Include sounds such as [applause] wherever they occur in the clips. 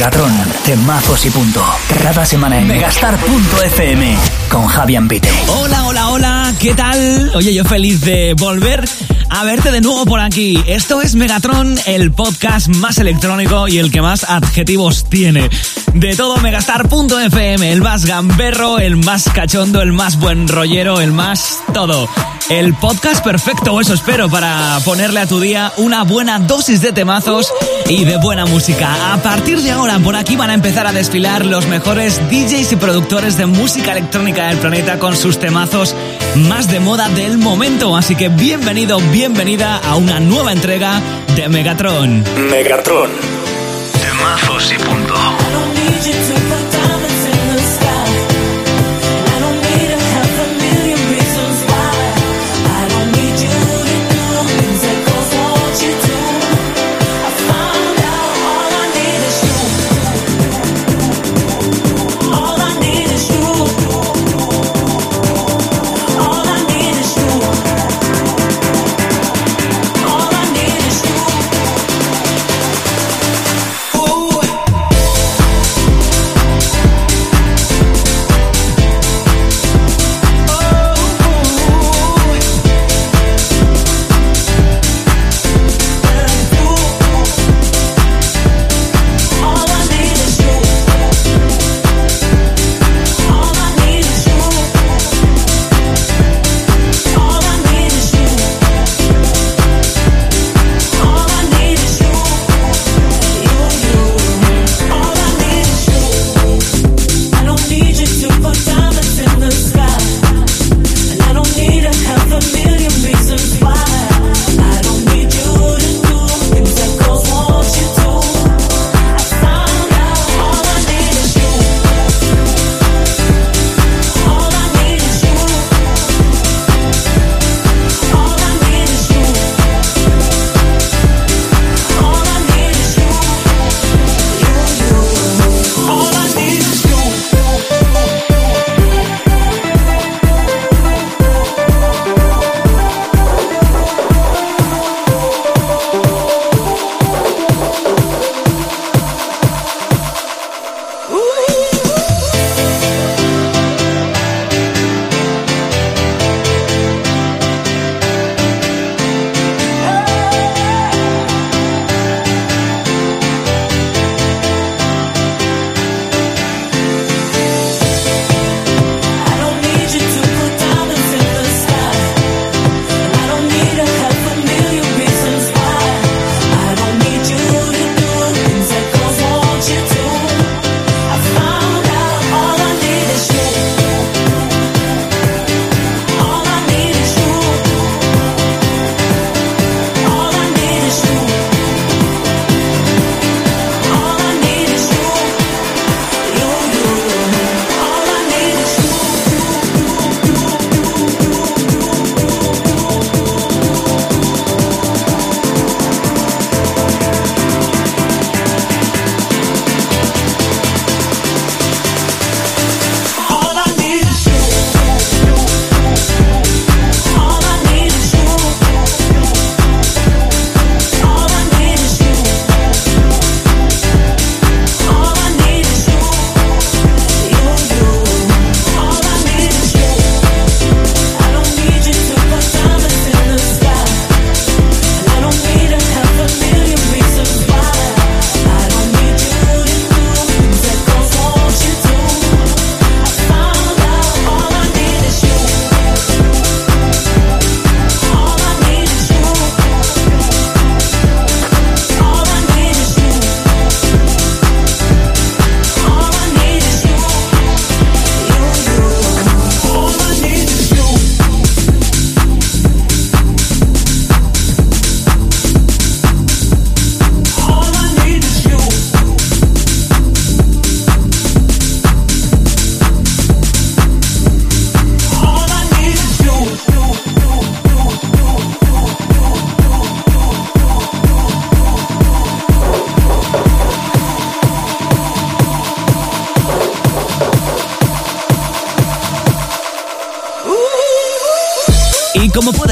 Megatron, temazos y punto. Cada semana en megastar.fm con Javier Pite. Hola, hola, hola, ¿qué tal? Oye, yo feliz de volver a verte de nuevo por aquí. Esto es Megatron, el podcast más electrónico y el que más adjetivos tiene. De todo megastar.fm, el más gamberro, el más cachondo, el más buen rollero, el más todo. El podcast perfecto, eso espero, para ponerle a tu día una buena dosis de temazos y de buena música. A partir de ahora, por aquí van a empezar a desfilar los mejores DJs y productores de música electrónica del planeta con sus temazos más de moda del momento. Así que bienvenido, bienvenida a una nueva entrega de Megatron. Megatron. Temazos y punto.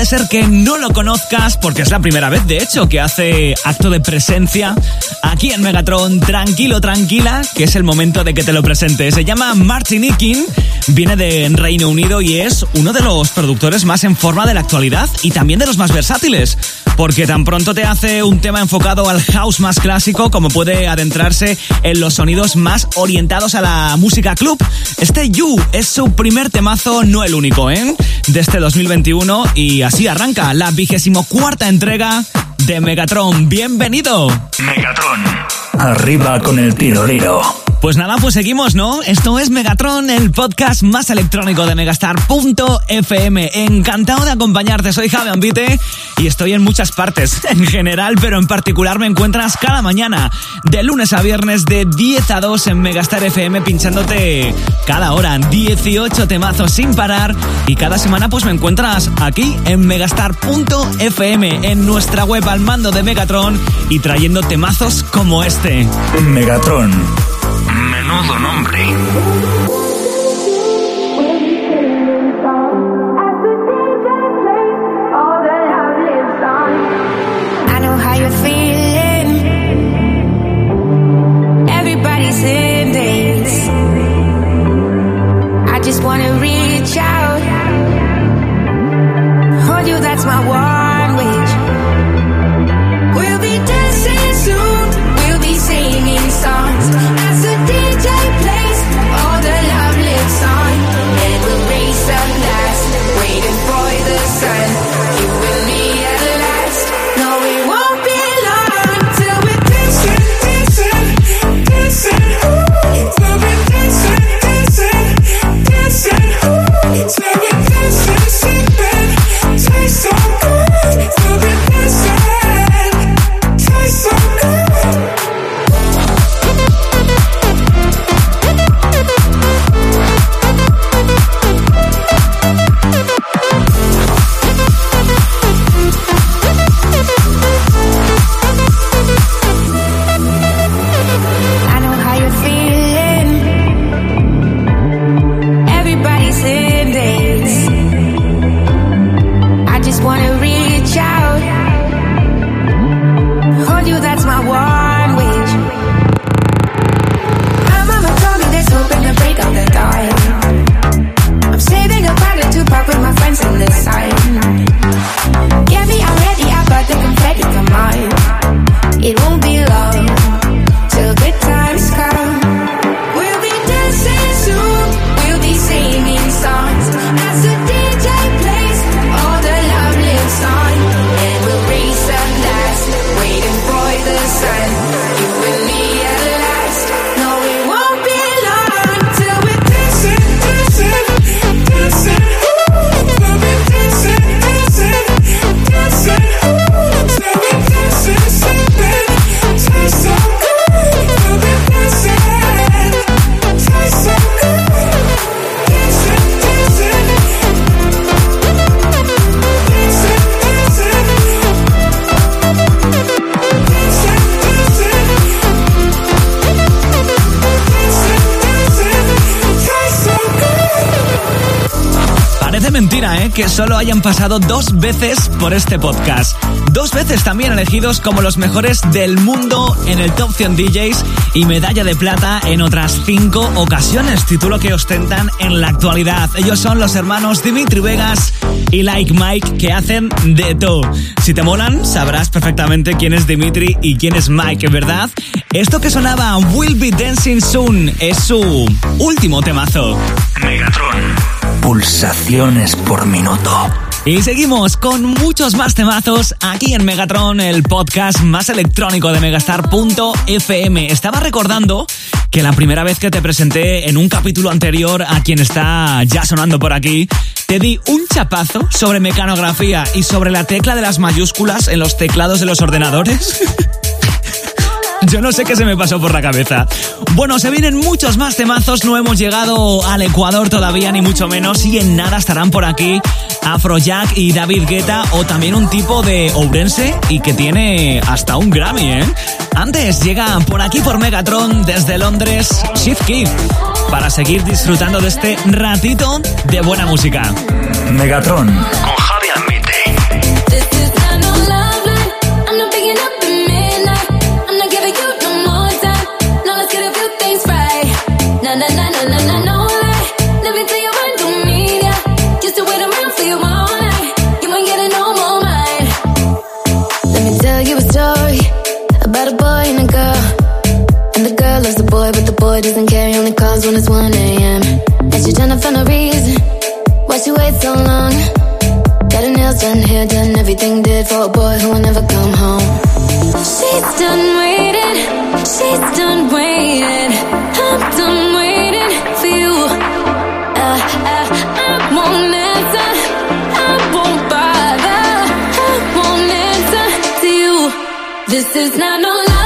Ser que no lo conozcas porque es la primera vez, de hecho, que hace acto de presencia aquí en Megatron, tranquilo, tranquila, que es el momento de que te lo presente. Se llama Martin Ikin, viene de Reino Unido y es uno de los productores más en forma de la actualidad y también de los más versátiles porque tan pronto te hace un tema enfocado al house más clásico como puede adentrarse en los sonidos más orientados a la música club. Este You es su primer temazo, no el único, ¿eh? De este 2021 y así arranca la vigésimo cuarta entrega de Megatron. Bienvenido. Megatron. Arriba con el tiroliro. Pues nada, pues seguimos, ¿no? Esto es Megatron, el podcast más electrónico de Megastar.fm. Encantado de acompañarte, soy Javi Ambite y estoy en muchas partes [laughs] en general, pero en particular me encuentras cada mañana, de lunes a viernes, de 10 a 2 en Megastar FM, pinchándote cada hora 18 temazos sin parar. Y cada semana, pues me encuentras aquí en Megastar.fm, en nuestra web al mando de Megatron y trayendo temazos como este. Megatron. Menudo nombre. ¿Eh? Que solo hayan pasado dos veces por este podcast. Dos veces también elegidos como los mejores del mundo en el Top 100 DJs y medalla de plata en otras cinco ocasiones, título que ostentan en la actualidad. Ellos son los hermanos Dimitri Vegas y Like Mike que hacen de todo. Si te molan, sabrás perfectamente quién es Dimitri y quién es Mike, ¿verdad? Esto que sonaba Will Be Dancing Soon es su último temazo. Megatron. Pulsaciones por minuto. Y seguimos con muchos más temazos aquí en Megatron, el podcast más electrónico de Megastar.fm. Estaba recordando que la primera vez que te presenté en un capítulo anterior a quien está ya sonando por aquí, te di un chapazo sobre mecanografía y sobre la tecla de las mayúsculas en los teclados de los ordenadores. [laughs] Yo no sé qué se me pasó por la cabeza. Bueno, se vienen muchos más temazos, no hemos llegado al Ecuador todavía, ni mucho menos, y en nada estarán por aquí Afrojack y David Guetta, o también un tipo de Ourense y que tiene hasta un Grammy, ¿eh? Antes llega por aquí por Megatron desde Londres, Shift Kid, para seguir disfrutando de este ratito de buena música. Megatron. Con Javi Almite. This is not no lie.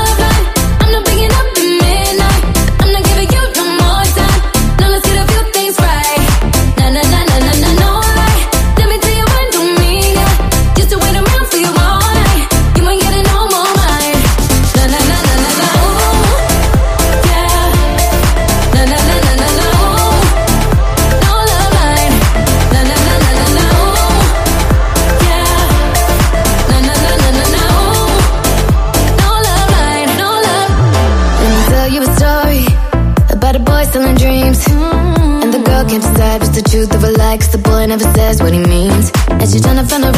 realize what he means. And she's trying to find a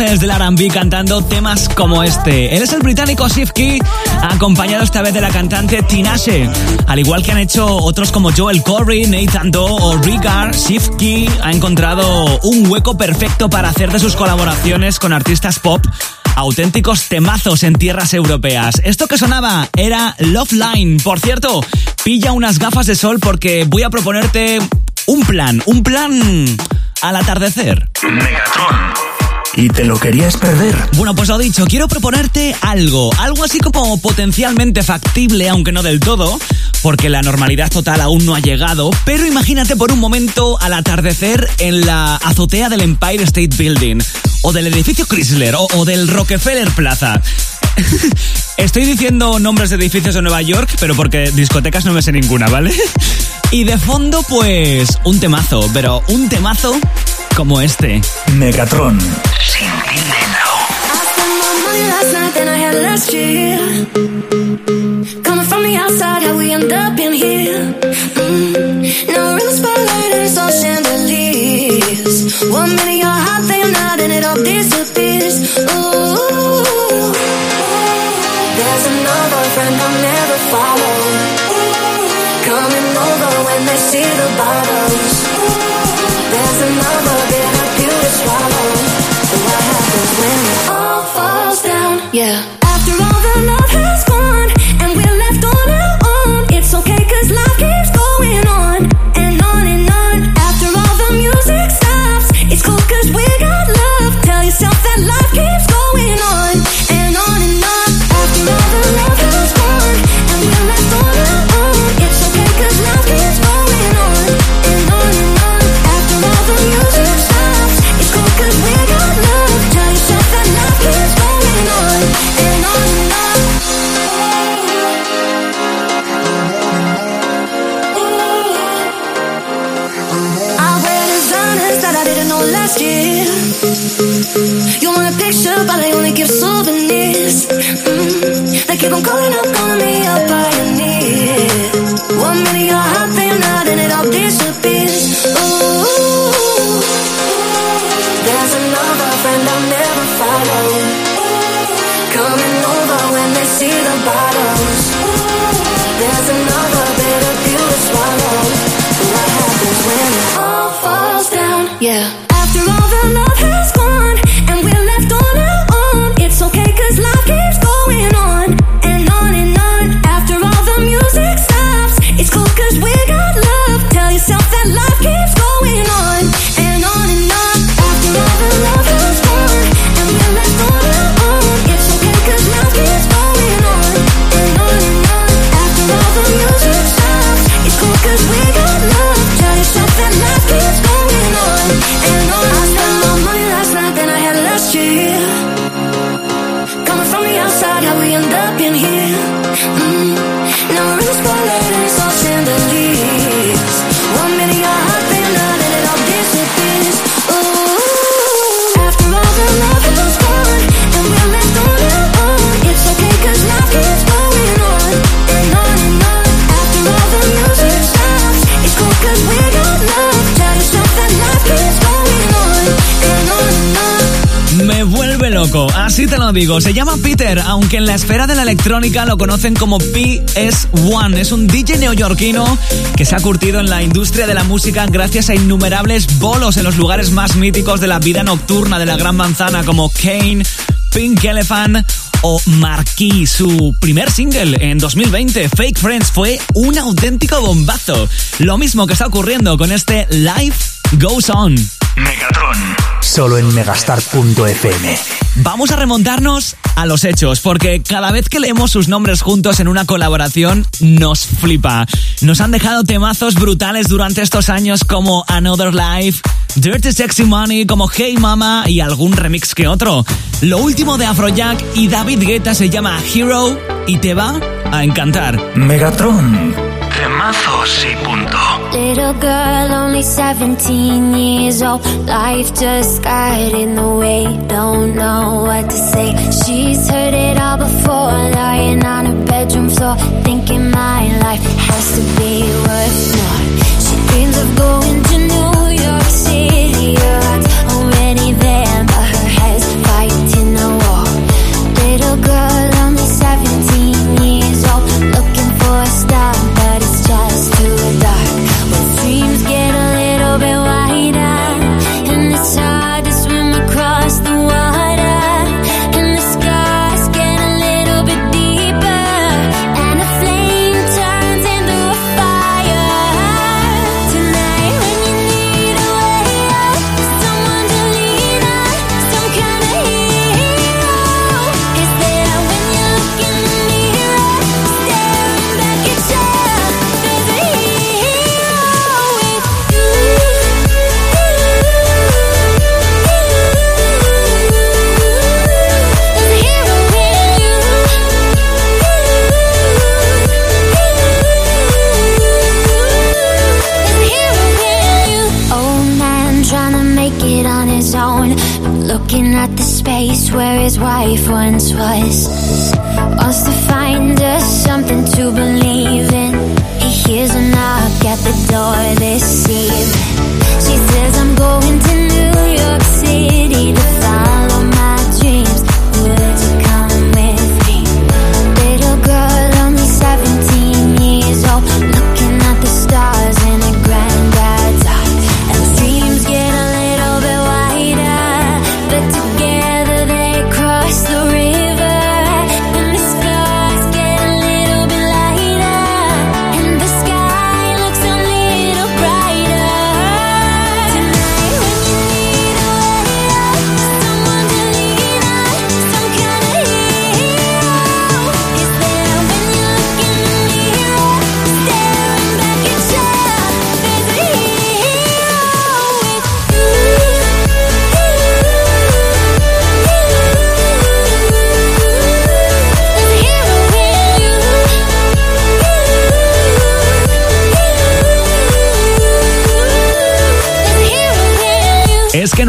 voces del R&B cantando temas como este. Él es el británico Sifki, acompañado esta vez de la cantante Tinashe. Al igual que han hecho otros como Joel Corey, Nathan Doe o Ricard, Sifki ha encontrado un hueco perfecto para hacer de sus colaboraciones con artistas pop auténticos temazos en tierras europeas. Esto que sonaba era Love Line. Por cierto, pilla unas gafas de sol porque voy a proponerte un plan, un plan al atardecer. Megatron y te lo querías perder. Bueno, pues lo dicho, quiero proponerte algo, algo así como potencialmente factible, aunque no del todo, porque la normalidad total aún no ha llegado, pero imagínate por un momento al atardecer en la azotea del Empire State Building, o del edificio Chrysler, o, del Rockefeller Plaza. [laughs] Estoy diciendo nombres de edificios de Nueva York, pero porque discotecas no me sé ninguna, ¿vale? [laughs] Y de fondo, pues, un temazo, pero un temazo como este. Megatron. Coming from the outside, how we end up in here. Mm. yeah. After all the así te lo digo. Se llama Peter, aunque en la esfera de la electrónica lo conocen como PS1. Es un DJ neoyorquino que se ha curtido en la industria de la música gracias a innumerables bolos en los lugares más míticos de la vida nocturna de la Gran Manzana, como Kane, Pink Elephant o Marquis. Su primer single en 2020, Fake Friends, fue un auténtico bombazo. Lo mismo que está ocurriendo con este Life Goes On. Solo en megastar.fm. Vamos a remontarnos a los hechos, porque cada vez que leemos sus nombres juntos en una colaboración, nos flipa. Nos han dejado temazos brutales durante estos años como Another Life, Dirty Sexy Money, como Hey Mama y algún remix que otro. Lo último de Afrojack y David Guetta se llama Hero y te va a encantar. Megatron. Temazos y punto. Little girl, only 17 years old. Life just got in the way. Don't know what to say. She's heard it all before. Lying on her bedroom floor. Thinking my life has to be worth more. She dreams of going to New York City.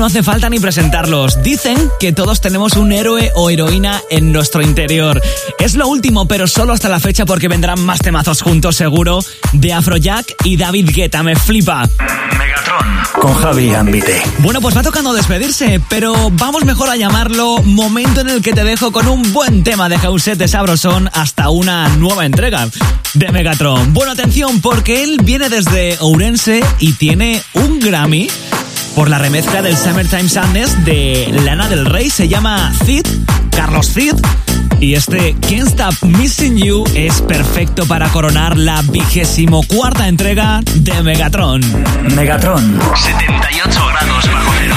No hace falta ni presentarlos. Dicen que todos tenemos un héroe o heroína en nuestro interior. Es lo último, pero solo hasta la fecha porque vendrán más temazos juntos seguro de Afrojack y David Guetta. Me flipa. Megatron. Con Javi Ambite. Bueno, pues va tocando despedirse, pero vamos mejor a llamarlo momento en el que te dejo con un buen tema de Jausete Sabrosón hasta una nueva entrega de Megatron. Bueno, atención, porque él viene desde Ourense y tiene un Grammy por la remezcla del Summertime Sadness de Lana del Rey. Se llama Cid, Carlos Cid. Y este Can't Stop Missing You es perfecto para coronar la vigésimo cuarta entrega de Megatron. Megatron. 78 grados bajo cero.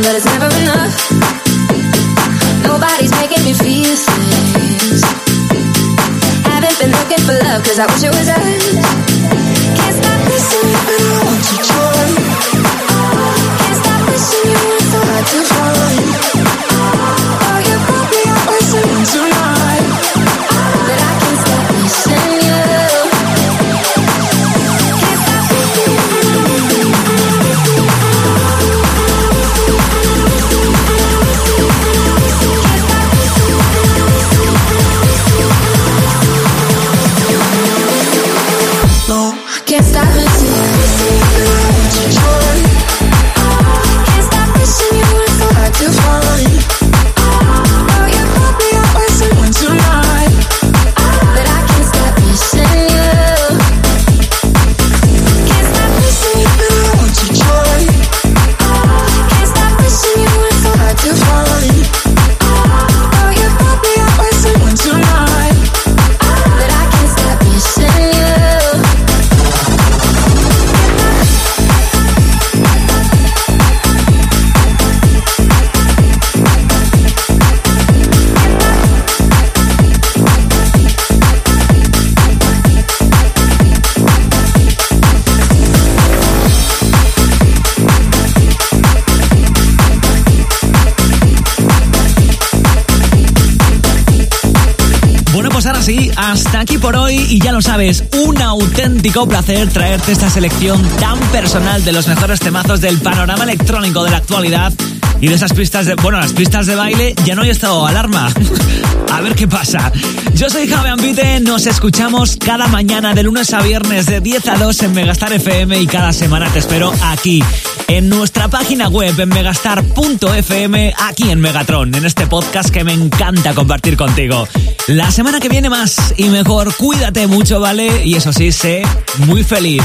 But it's never enough. Nobody's making me feel. Haven't been looking for love, cause I wish it was us. Bueno, pues ahora sí, hasta aquí por hoy y ya lo sabes, un auténtico placer traerte esta selección tan personal de los mejores temazos del panorama electrónico de la actualidad y de esas pistas de, bueno, las pistas de baile ya no hay estado alarma. [laughs] a ver qué pasa. Yo soy Javi Ambite, nos escuchamos cada mañana de lunes a viernes de 10 a 2 en Megastar FM y cada semana te espero aquí en nuestra página web en megastar.fm aquí en Megatron, en este podcast que me encanta compartir contigo. La semana que viene más y mejor, cuídate mucho, ¿vale? Y eso sí, sé muy feliz.